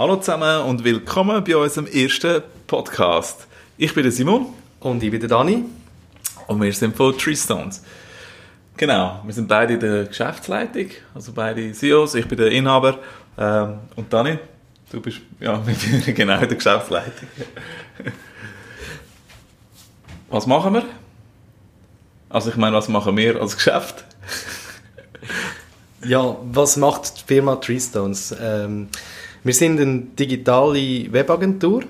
Hallo zusammen und willkommen bei unserem ersten Podcast. Ich bin der Simon. Und ich bin der Dani. Und wir sind von Tree Stones. Genau, wir sind beide in der Geschäftsleitung, also beide CEOs. Ich bin der Inhaber. Ähm, und Dani, du bist ja genau in der Geschäftsleitung. was machen wir? Also ich meine, was machen wir als Geschäft? ja, was macht die Firma Treestones? Ähm, wir sind eine digitale Webagentur.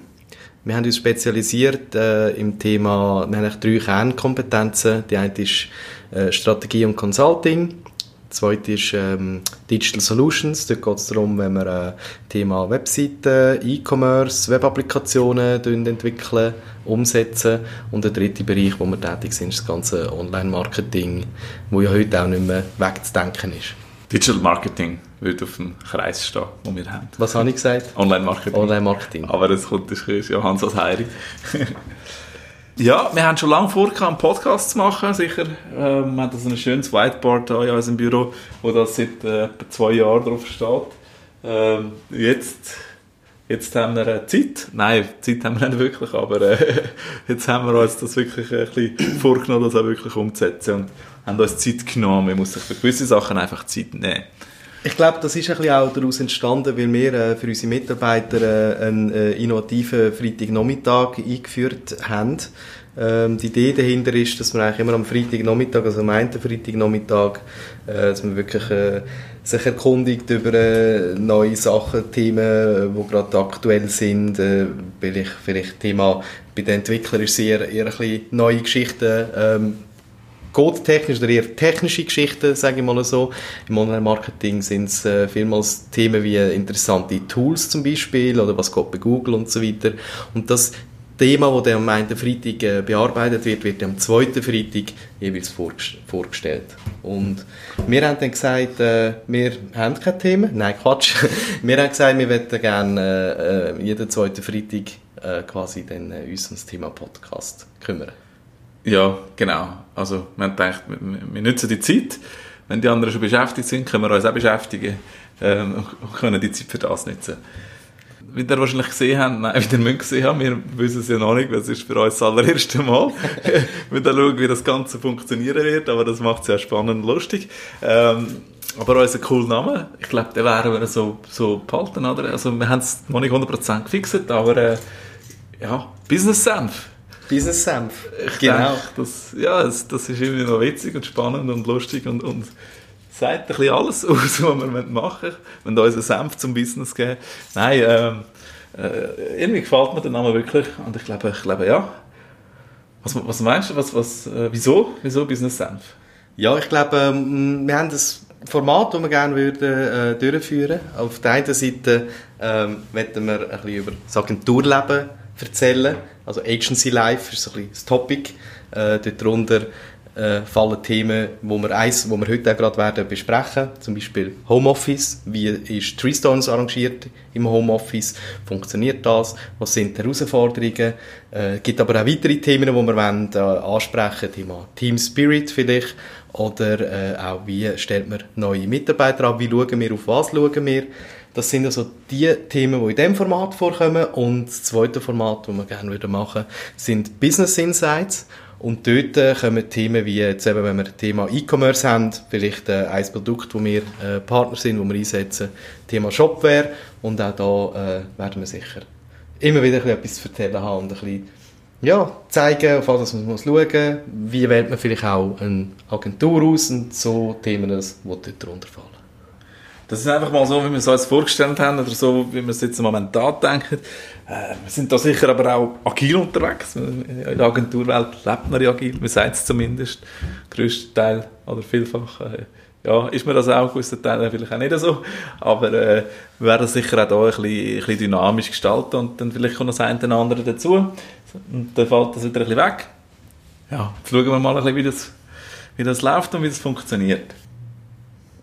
Wir haben uns spezialisiert äh, im Thema, haben drei Kernkompetenzen. Die eine ist äh, Strategie und Consulting. Die zweite ist ähm, Digital Solutions. Dort geht es darum, wenn wir äh, Thema Webseiten, E-Commerce, Webapplikationen entwickeln, umsetzen. Und der dritte Bereich, wo wir tätig sind, ist das ganze Online-Marketing, wo ja heute auch nicht mehr wegzudenken ist. Digital Marketing würde auf dem Kreis stehen, den wir haben. Was habe ich gesagt? Online-Marketing. Online-Marketing. Aber das kommt, das ist ja Hans als Heiri. ja, wir haben schon lange vor, einen Podcast zu machen, sicher. Ähm, wir haben so ein schönes Whiteboard hier in unserem Büro, wo das seit äh, etwa zwei Jahren drauf steht. Ähm, jetzt, jetzt haben wir äh, Zeit. Nein, Zeit haben wir nicht wirklich, aber äh, jetzt haben wir uns das wirklich ein bisschen vorgenommen, das auch wirklich umzusetzen und haben uns Zeit genommen. Man muss sich für gewisse Sachen einfach Zeit nehmen. Ich glaube, das ist ein bisschen auch daraus entstanden, weil wir äh, für unsere Mitarbeiter äh, einen äh, innovativen Freitagnachmittag eingeführt haben. Ähm, die Idee dahinter ist, dass man eigentlich immer am Freitagnachmittag, also am einen Freitagnachmittag, äh, dass man wirklich äh, sich erkundigt über äh, neue Sachen, Themen, die gerade aktuell sind. Äh, vielleicht, vielleicht Thema bei den Entwicklern ist eher, eher ein bisschen neue Geschichten. Ähm, codetechnisch oder eher technische Geschichten, sage ich mal so. Im Online-Marketing sind es äh, vielmals Themen wie interessante Tools zum Beispiel oder was geht bei Google und so weiter. Und das Thema, das am einen Freitag äh, bearbeitet wird, wird am zweiten Freitag jeweils vorgestellt. Und wir haben dann gesagt, äh, wir haben kein Thema. Nein, Quatsch. wir haben gesagt, wir möchten gerne äh, jeden zweiten Freitag äh, quasi dann, äh, uns um das Thema Podcast kümmern. Ja, genau. Also wir haben gedacht, wir, nutzen die Zeit. Wenn die anderen schon beschäftigt sind, können wir uns auch beschäftigen ähm, und können die Zeit für das nutzen. Wie ihr wahrscheinlich gesehen habt, nein, wie ihr müsst gesehen haben, wir wissen es ja noch nicht, das ist für uns das allererste Mal. wir schauen, wie das Ganze funktionieren wird, aber das macht es ja spannend und lustig. Ähm, aber unser cooler Name, ich glaube, den werden wir so, so behalten, oder? Also wir haben es noch nicht 100% gefixt, aber äh, ja, Business Senf. Business Senf. Genau. Denke, das, ja, das, das, ist irgendwie noch witzig und spannend und lustig und, und sagt ein bisschen alles aus, was wir machen wollen. Wenn wir unseren Senf zum Business geben. Nein, ähm, äh, irgendwie gefällt mir der Name wirklich und ich glaube, ich glaube ja. Was, was meinst du? Was, was, äh, wieso? Wieso Business Senf? Ja, ich glaube, ähm, wir haben das Format, das wir gerne würden, äh, durchführen Auf der einen Seite ähm, möchten wir ein bisschen über das Agenturleben erzählen. Also Agency Life ist so ein bisschen das Topic. Äh, darunter äh, fallen Themen, wo wir, eins, wo wir heute auch gerade werden besprechen. Zum Beispiel Homeoffice. Wie ist Treestones arrangiert im Homeoffice? Funktioniert das? Was sind die Herausforderungen? Es äh, gibt aber auch weitere Themen, die wir wollen, äh, ansprechen Thema Team Spirit vielleicht. Oder äh, auch, wie stellt man neue Mitarbeiter an? Wie schauen wir, auf was schauen wir? Das sind also die Themen, die in diesem Format vorkommen. Und das zweite Format, das wir gerne machen würden, sind Business Insights. Und dort äh, kommen Themen wie, jetzt eben, wenn wir das Thema E-Commerce haben, vielleicht äh, ein Produkt, wo wir äh, Partner sind, wo wir einsetzen, Thema Shopware. Und auch da äh, werden wir sicher immer wieder etwas zu erzählen haben und ein bisschen ja, zeigen, auf was man muss schauen muss. Wie wählt man vielleicht auch eine Agentur aus und so Themen, die dort drunter fallen. Das ist einfach mal so, wie wir es uns vorgestellt haben oder so, wie wir es jetzt momentan denken. Äh, wir sind da sicher aber auch agil unterwegs. In der Agenturwelt lebt man ja agil, man sagt es zumindest. Größter Teil oder vielfach. Äh, ja, ist mir das auch, gewisser Teil vielleicht auch nicht so. Aber äh, wir werden sicher auch hier ein bisschen, ein bisschen dynamisch gestalten und dann vielleicht kommt das eine oder andere dazu. Und dann fällt das wieder ein bisschen weg. Ja, jetzt schauen wir mal ein bisschen, wie das, wie das läuft und wie das funktioniert.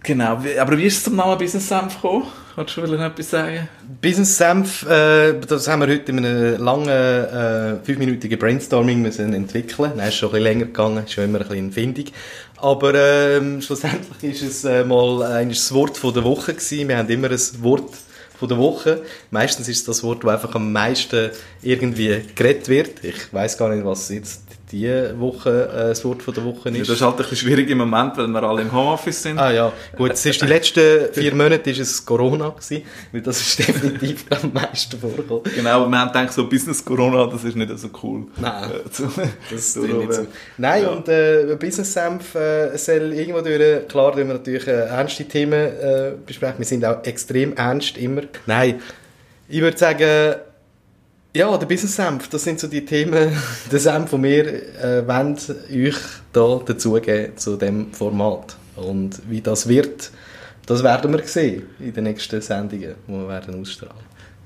Genau, aber wie ist es zum Namen Business Senf gekommen? Kannst du noch etwas sagen? Business Senf, äh, das haben wir heute in einem langen, äh, fünfminütigen Brainstorming müssen entwickeln. Nein, ist schon ein bisschen länger gegangen, ist schon immer ein bisschen findig. Aber ähm, schlussendlich ist es äh, mal äh, das Wort von der Woche gewesen. Wir haben immer ein Wort von der Woche. Meistens ist es das Wort, das einfach am meisten irgendwie geredet wird. Ich weiß gar nicht, was jetzt diese Woche äh, das Wort von der Woche ist. Ja, das ist halt ein bisschen schwierig im Moment, weil wir alle im Homeoffice sind. Ah ja, gut, es ist die letzten vier Monate ist es Corona gewesen, weil das ist definitiv am meisten vorgekommen. Genau, aber wir haben gedacht, so Business Corona, das ist nicht so cool. Nein, äh, das ist nicht so. Nein, ja. und äh, Business Senf äh, soll irgendwo durch, klar, wir natürlich äh, ernste Themen äh, besprechen, wir sind auch extrem ernst immer. Nein, ich würde sagen, ja, der Business Senf, das sind so die Themen, der Senf, den wir äh, wollen, euch da dazugeben zu dem Format. Und wie das wird, das werden wir sehen in den nächsten Sendungen, die wir werden ausstrahlen.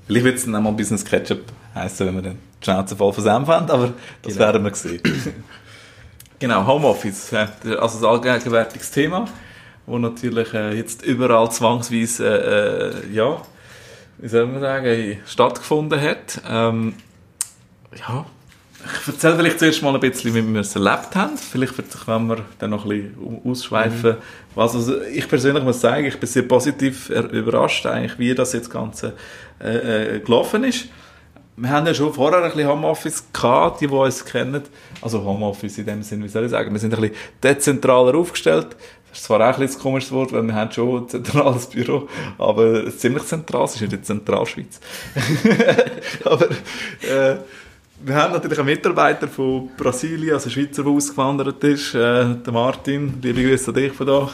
Vielleicht wird es dann auch mal Business Ketchup heißen, wenn wir den Schnauze voll von Senf haben, aber das genau. werden wir sehen. genau, Homeoffice, also ein allgegenwärtiges Thema, wo natürlich äh, jetzt überall zwangsweise, äh, äh ja, wie soll man sagen, stattgefunden hat. Ähm, ja, ich erzähle vielleicht zuerst mal ein bisschen, wie wir es erlebt haben. Vielleicht wenn wir dann noch ein bisschen ausschweifen. Mhm. Was, also ich persönlich muss sagen, ich bin sehr positiv überrascht, eigentlich, wie das jetzt Ganze äh, äh, gelaufen ist. Wir haben ja schon vorher ein bisschen Homeoffice gehabt, die, die uns kennen. Also Homeoffice in dem Sinne, wie soll ich sagen, wir sind ein bisschen dezentraler aufgestellt. Das ist zwar auch ein, ein komisches Wort, weil wir haben schon ein zentrales Büro, aber ziemlich zentral, es ist in der Zentralschweiz. aber äh, wir haben natürlich einen Mitarbeiter von Brasilien, also Schweizer, der ausgewandert ist, äh, der Martin. Liebe Grüße an dich von da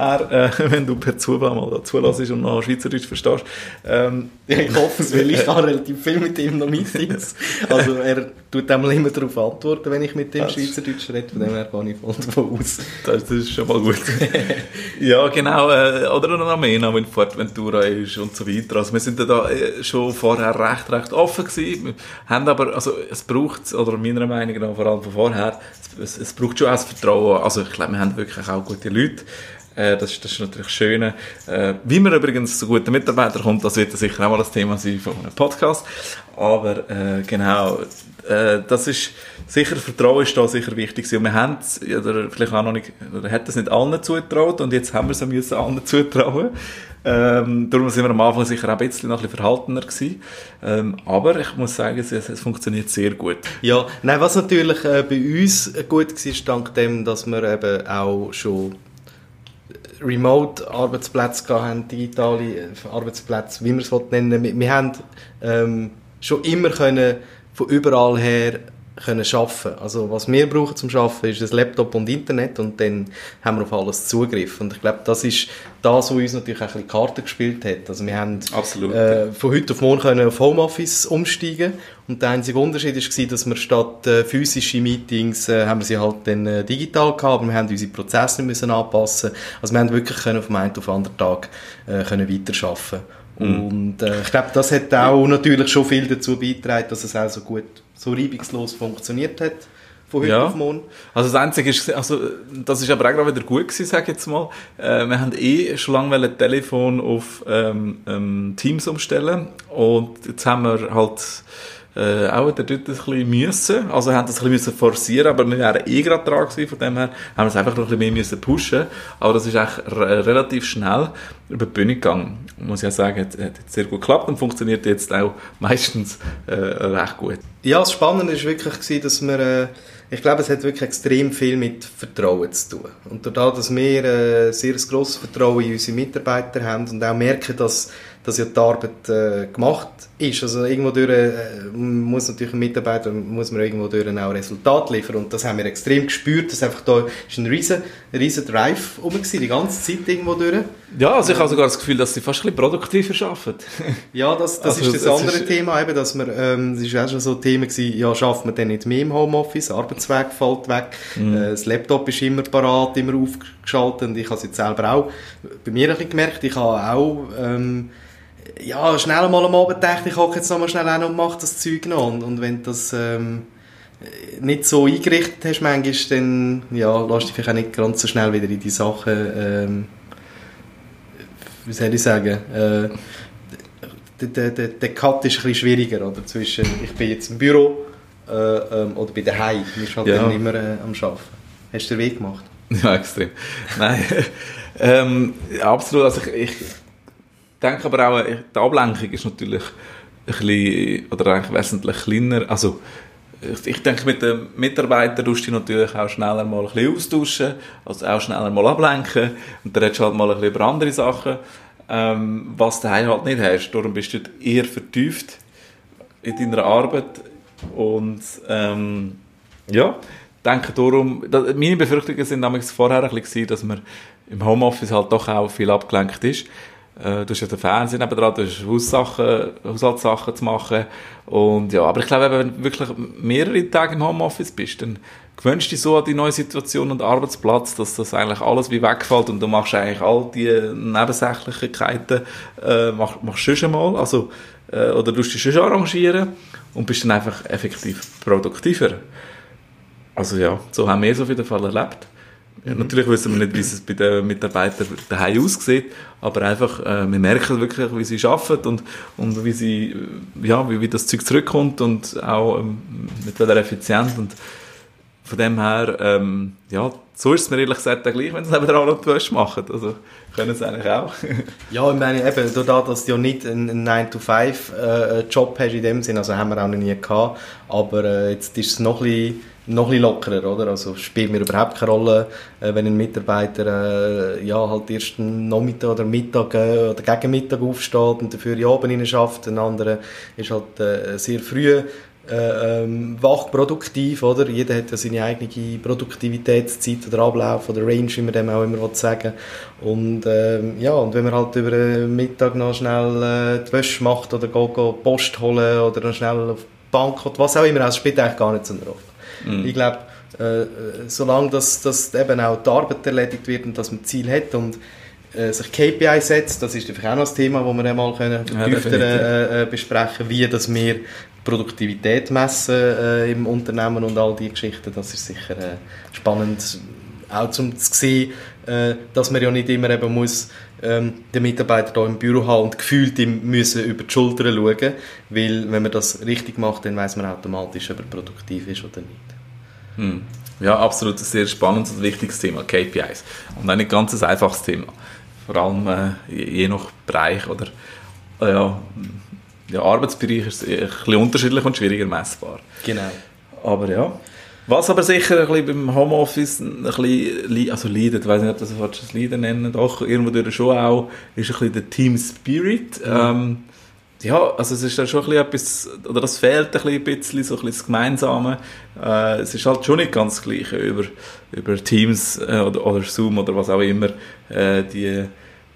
her, äh, wenn du per Zufall mal zulässt und noch Schweizerdeutsch verstehst. Ähm, ich hoffe es, weil ich habe relativ viel mit ihm noch Meetings. Also er tut einmal immer darauf antworten, wenn ich mit dem Schweizerdeutsch rede, von dem her gehe ich voll davon aus. Das, das ist schon mal gut. ja, genau. Äh, oder noch Amena, wenn Fortventura ist und so weiter. Also wir sind da äh, schon vorher recht, recht offen gewesen. Wir haben aber, also es braucht, oder meiner Meinung nach vor allem von vorher, es, es braucht schon auch das Vertrauen. Also ich glaube, wir haben wirklich auch gute Leute. Äh, das, ist, das ist natürlich schön. Äh, wie man übrigens zu guten Mitarbeitern kommt, das wird sicher auch mal das Thema sein von einem Podcast. Aber äh, genau, äh, das ist sicher, Vertrauen ist da sicher wichtig Und wir haben es, oder vielleicht auch noch nicht, oder hat es nicht allen zugetraut und jetzt haben wir es müssen allen zutrauen. Ähm, darum sind wir am Anfang sicher auch ein bisschen, noch ein bisschen verhaltener gewesen. Ähm, aber ich muss sagen, es, es, funktioniert sehr gut. Ja, nein, was natürlich äh, bei uns gut war, dank dem, dass wir eben auch schon Remote-Arbeitsplätze haben, digitale äh, Arbeitsplätze, wie man es nennen will. Wir haben ähm, schon immer können von überall her können schaffen. Also was wir brauchen zum Schaffen ist ein Laptop und Internet und dann haben wir auf alles Zugriff. Und ich glaube, das ist das, was uns natürlich auch ein bisschen Karten gespielt hat. Also wir haben äh, von heute auf morgen können auf Homeoffice umsteigen und der einzige Unterschied war, dass wir statt äh, physische Meetings äh, haben wir sie halt dann äh, digital gehabt, aber wir haben unsere Prozesse müssen anpassen. Also wir haben wirklich können vom einen auf den anderen Tag äh, können weiterarbeiten. Mhm. Und äh, ich glaube, das hat auch natürlich schon viel dazu beigetragen, dass es auch so gut so reibungslos funktioniert hat von heute ja. auf morgen. Also das Einzige ist, also das ist aber auch gerade wieder gut gewesen, sage ich jetzt mal. Äh, wir haben eh schon lange ein Telefon auf ähm, ähm, Teams umstellen und jetzt haben wir halt äh, auch dort ein bisschen müssen. Also haben das ein bisschen forcieren, aber wir wären eh gerade dran gewesen, von dem her haben wir es einfach noch ein bisschen mehr müssen pushen. Aber das ist eigentlich relativ schnell über die Bühne gegangen. Muss ich ja sagen, hat, hat sehr gut geklappt und funktioniert jetzt auch meistens äh, recht gut. Ja, das Spannende war wirklich, gewesen, dass wir, äh, ich glaube, es hat wirklich extrem viel mit Vertrauen zu tun. Und dadurch, dass wir äh, sehr grosses Vertrauen in unsere Mitarbeiter haben und auch merken, dass dass ja die Arbeit äh, gemacht ist. Also irgendwo durch, äh, muss natürlich ein Mitarbeiter muss man irgendwo durch auch Resultat liefern und das haben wir extrem gespürt, dass einfach da ist ein riesen, riesen Drive rum die ganze Zeit irgendwo durch. Ja, also ich habe sogar das Gefühl, dass sie fast ein bisschen produktiver arbeiten. ja, das, das also, ist das, das andere ist Thema eben, dass wir, ähm, das ist auch schon so ein Thema gewesen, ja, schafft man denn nicht mehr im Homeoffice, Arbeitsweg fällt weg, mhm. äh, das Laptop ist immer parat, immer aufgeschaltet und ich habe es jetzt selber auch bei mir ein bisschen gemerkt, ich habe auch ähm, ja, schnell mal am Abend gedacht, ich hocke jetzt noch mal schnell an und mache das Zeug noch. Und, und wenn du das ähm, nicht so eingerichtet hast, manchmal, dann ja, lass dich vielleicht auch nicht ganz so schnell wieder in die Sachen, ähm, wie soll ich sagen, äh, der, der, der Cut ist ein bisschen schwieriger, oder? Zwischen, ich bin jetzt im Büro äh, ähm, oder bei daheim. Du bist halt ja. dann immer äh, am Arbeiten. Hast du den Weg gemacht? Ja, extrem. Nein, ähm, absolut. Also ich, ich denke aber auch, die Ablenkung ist natürlich ein bisschen, oder eigentlich wesentlich kleiner. Also, ich denke, mit den Mitarbeitern tust du dich natürlich auch schneller mal ein bisschen austauschen, also auch schneller mal ablenken und dann redest du halt mal ein bisschen über andere Sachen, ähm, was du halt nicht hast. Darum bist du eher vertieft in deiner Arbeit und ähm, ja, denke darum, meine Befürchtungen sind damals vorher ein bisschen, dass man im Homeoffice halt doch auch viel abgelenkt ist. Äh, du hast ja den Fernsehen nebenan, du hast Haussachen, Haushaltssachen zu machen. Und ja, aber ich glaube, wenn du wirklich mehrere Tage im Homeoffice bist, dann gewöhnst du dich so an die neue Situation und Arbeitsplatz, dass das eigentlich alles wie wegfällt und du machst eigentlich all die Nebensächlichkeiten, äh, mach, machst du schon mal, also, äh, oder du dich schon arrangieren und bist dann einfach effektiv produktiver. Also ja, so haben wir es auf jeden Fall erlebt. Ja, natürlich wissen wir nicht, wie es bei den Mitarbeitern daheim aussieht, aber einfach, äh, wir merken wirklich, wie sie arbeiten und, und wie, sie, ja, wie, wie das Zeug zurückkommt und auch ähm, mit welcher Effizienz und von dem her, ähm, ja, so ist es mir ehrlich gesagt gleich, wenn sie nebenan noch die Wäsche machen. Also können sie eigentlich auch. ja, ich meine, eben, dadurch, dass du ja nicht einen 9-to-5-Job äh, hast in dem Sinn, also haben wir auch noch nie gehabt, aber äh, jetzt ist es noch ein bisschen noch ein bisschen lockerer, oder? Also spielt mir überhaupt keine Rolle, äh, wenn ein Mitarbeiter äh, ja, halt erst Nachmittag oder Mittag äh, oder gegen Mittag aufsteht und dafür die Abend schafft. Ein anderer ist halt äh, sehr früh äh, ähm, wach produktiv, oder? Jeder hat ja seine eigene Produktivitätszeit oder Ablauf oder Range, wie man dem auch immer sagen Und ähm, ja, und wenn man halt über den Mittag noch schnell äh, die Wäsche macht oder geht, geht Post holen oder noch schnell auf die Bank oder was auch immer, das spielt eigentlich gar nicht so eine Rolle. Mhm. Ich glaube, äh, solange das, das eben auch die Arbeit erledigt wird und dass man Ziel hat und äh, sich KPI setzt, das ist einfach auch noch das Thema, das wir einmal können vertiefter äh, äh, besprechen wie dass wir Produktivität messen äh, im Unternehmen und all diese Geschichten, das ist sicher äh, spannend, auch zum zu sehen, äh, dass man ja nicht immer eben muss ähm, den Mitarbeiter hier im Büro haben und gefühlt ihm müssen über die Schulter schauen, weil wenn man das richtig macht, dann weiß man automatisch, ob er produktiv ist oder nicht. Hm. Ja, absolut ein sehr spannendes und wichtiges Thema, KPIs. Und ein ganz einfaches Thema. Vor allem äh, je nach Bereich oder äh, ja, ja, Arbeitsbereich ist es ein bisschen unterschiedlich und schwieriger messbar. Genau. Aber ja. Was aber sicher ein bisschen beim Homeoffice ein bisschen, also leidet, ich weiß nicht, ob das ein Leiden nennen, doch irgendwo durch schon auch, ist ein bisschen der Team Spirit. Mhm. Ähm, ja, also es ist dann schon ein bisschen etwas, oder das fehlt ein bisschen, so ein bisschen das Gemeinsame. Äh, es ist halt schon nicht ganz das Gleiche über, über Teams äh, oder, oder Zoom oder was auch immer, äh, die,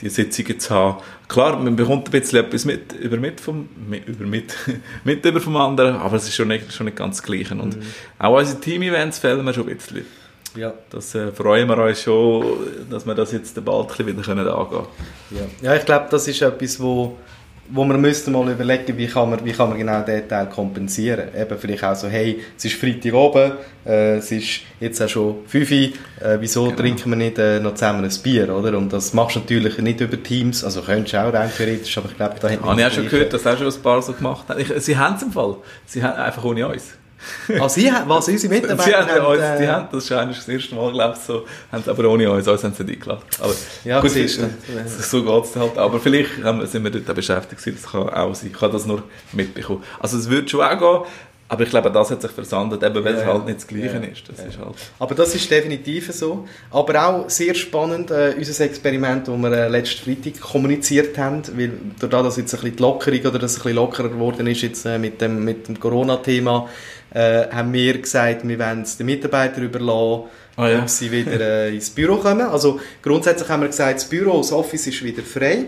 die Sitzungen zu haben. Klar, man bekommt ein bisschen etwas mit, über mit vom, mit, über mit, mit über vom anderen, aber es ist schon nicht, schon nicht ganz das Gleiche. Und mhm. auch unsere Team-Events fehlen mir schon ein bisschen. Ja. Das äh, freuen wir uns schon, dass wir das jetzt bald wieder angehen können. Ja. ja, ich glaube, das ist etwas, wo wo man müsste mal überlegen, wie kann man, wie kann man genau diesen Teil kompensieren. Eben vielleicht auch so, hey, es ist Freitag oben, äh, es ist jetzt auch schon 5 Uhr, äh, wieso genau. trinken wir nicht äh, noch zusammen ein Bier, oder? Und das machst du natürlich nicht über Teams, also könntest du auch rein theoretisch, aber ich glaube, da hätte ich auch schon gehört, dass auch schon ein paar so gemacht haben. Sie haben es im Fall, sie haben einfach ohne uns. Sie haben, was unsere Mitarbeiter sie haben, uns, äh, die haben das ist das erste Mal, glaube ich, so, haben aber ohne uns, uns haben sie nicht eingeladen. Aber ja, gut, ist, so geht es halt. Aber vielleicht sind wir dort beschäftigt das kann auch sein. Ich habe das nur mitbekommen. Also es würde schon auch gehen, aber ich glaube, das hat sich versandet, eben weil ja, es halt nicht das Gleiche ja, ist. Das ja. ist halt. Aber das ist definitiv so. Aber auch sehr spannend, äh, unser Experiment, das wir äh, letzten Freitag kommuniziert haben, weil dadurch, dass jetzt ein bisschen die Lockerung oder dass es ein bisschen lockerer geworden ist jetzt äh, mit dem, mit dem Corona-Thema, äh, haben wir gesagt, wir wollen es den Mitarbeitern überlassen, oh, ja. ob sie wieder äh, ins Büro kommen. Also grundsätzlich haben wir gesagt, das Büro, das Office ist wieder frei.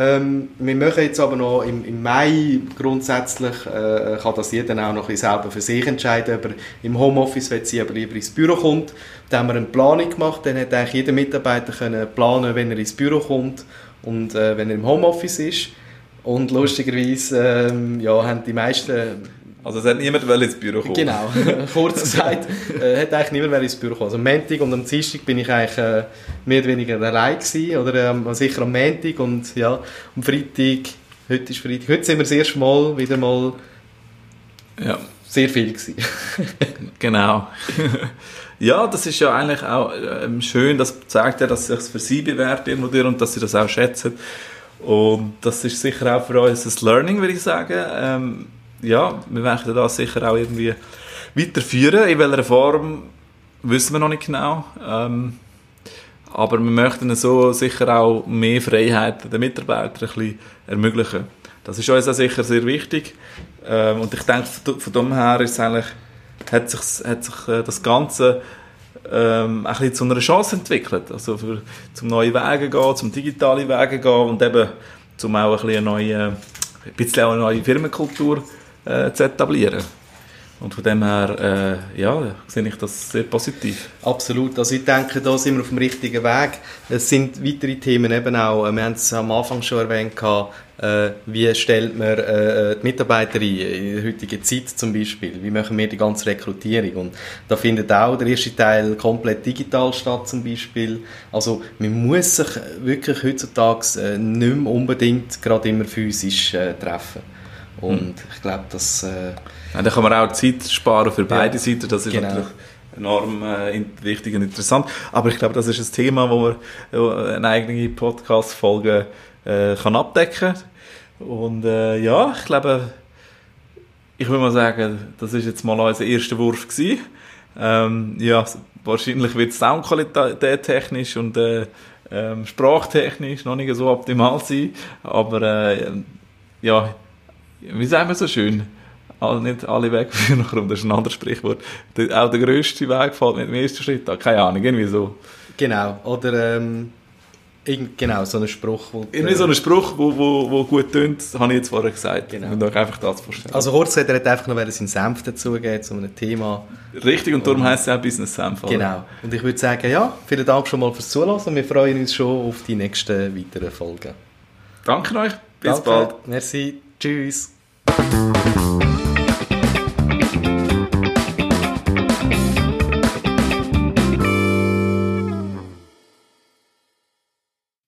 Ähm, wir machen jetzt aber noch im, im Mai grundsätzlich, äh, kann das jeder auch noch selber für sich entscheiden, ob er im Homeoffice will sie aber lieber ins Büro kommt. Da haben wir eine Planung gemacht, dann hat eigentlich jeder Mitarbeiter können planen, wenn er ins Büro kommt und äh, wenn er im Homeoffice ist. Und lustigerweise ähm, ja, haben die meisten also es hat niemand ins Büro kommen. Genau, kurz gesagt, äh, hat eigentlich niemand ins Büro kommen. Also am Montag und am Dienstag bin ich eigentlich äh, mehr oder weniger allein gewesen, oder ähm, sicher am Montag und ja, am Freitag, heute ist Freitag, heute sind wir das erste Mal wieder mal ja. sehr viel gewesen. genau. ja, das ist ja eigentlich auch ähm, schön, das zeigt ja, dass es sich für sie bewährt irgendwo und dass sie das auch schätzen. Und das ist sicher auch für uns ein Learning, würde ich sagen. Ähm, ja, wir möchten das sicher auch irgendwie weiterführen. In welcher Form wissen wir noch nicht genau. Ähm, aber wir möchten so sicher auch mehr Freiheit den Mitarbeitern ein bisschen ermöglichen. Das ist uns auch sicher sehr wichtig. Ähm, und ich denke, von dem her ist eigentlich, hat sich, hat sich äh, das Ganze ähm, ein bisschen zu einer Chance entwickelt. Also für, zum neue Wege gehen, zum digitale Wege gehen und eben zum auch ein bisschen eine neue, ein bisschen auch eine neue Firmenkultur äh, zu etablieren. Und von dem her, äh, ja, sehe ich das sehr positiv. Absolut. Also ich denke, da sind wir auf dem richtigen Weg. Es sind weitere Themen eben auch, wir haben es am Anfang schon erwähnt, äh, wie stellt man äh, die Mitarbeiter ein, in der heutigen Zeit zum Beispiel? Wie machen wir die ganze Rekrutierung? Und da findet auch der erste Teil komplett digital statt zum Beispiel. Also man muss sich wirklich heutzutage äh, nicht mehr unbedingt gerade immer physisch äh, treffen. Und hm. ich glaube, dass... Äh, ja, da kann man auch Zeit sparen für beide ja, Seiten. Das ist genau. natürlich enorm äh, wichtig und interessant. Aber ich glaube, das ist ein Thema, wo man eine eigene Podcast-Folge äh, kann abdecken Und äh, ja, ich glaube, ich würde mal sagen, das ist jetzt mal unser erster Wurf gewesen. Ähm, ja, wahrscheinlich wird Soundqualität technisch und äh, ähm, sprachtechnisch noch nicht so optimal sein, aber äh, ja, wie sagen wir so schön, alle, nicht alle Wege führen nach Rom, das ist ein anderes Sprichwort. Der, auch der grösste Weg fällt mit dem ersten Schritt an, keine Ahnung, irgendwie so. Genau, oder ähm, genau, so ein Spruch. Wo, irgendwie so ein Spruch, wo, wo, wo gut tönt, habe ich jetzt vorher gesagt. Genau. Und euch einfach das vorstellen. Also Horst hat einfach noch seinen Senf dazugeben zu einem Thema. Richtig, und darum heisst es auch Business Senf. Oder? Genau, und ich würde sagen, ja, vielen Dank schon mal fürs Zuhören wir freuen uns schon auf die nächsten weiteren Folgen. Danke euch, bis Danke. bald. Merci, tschüss.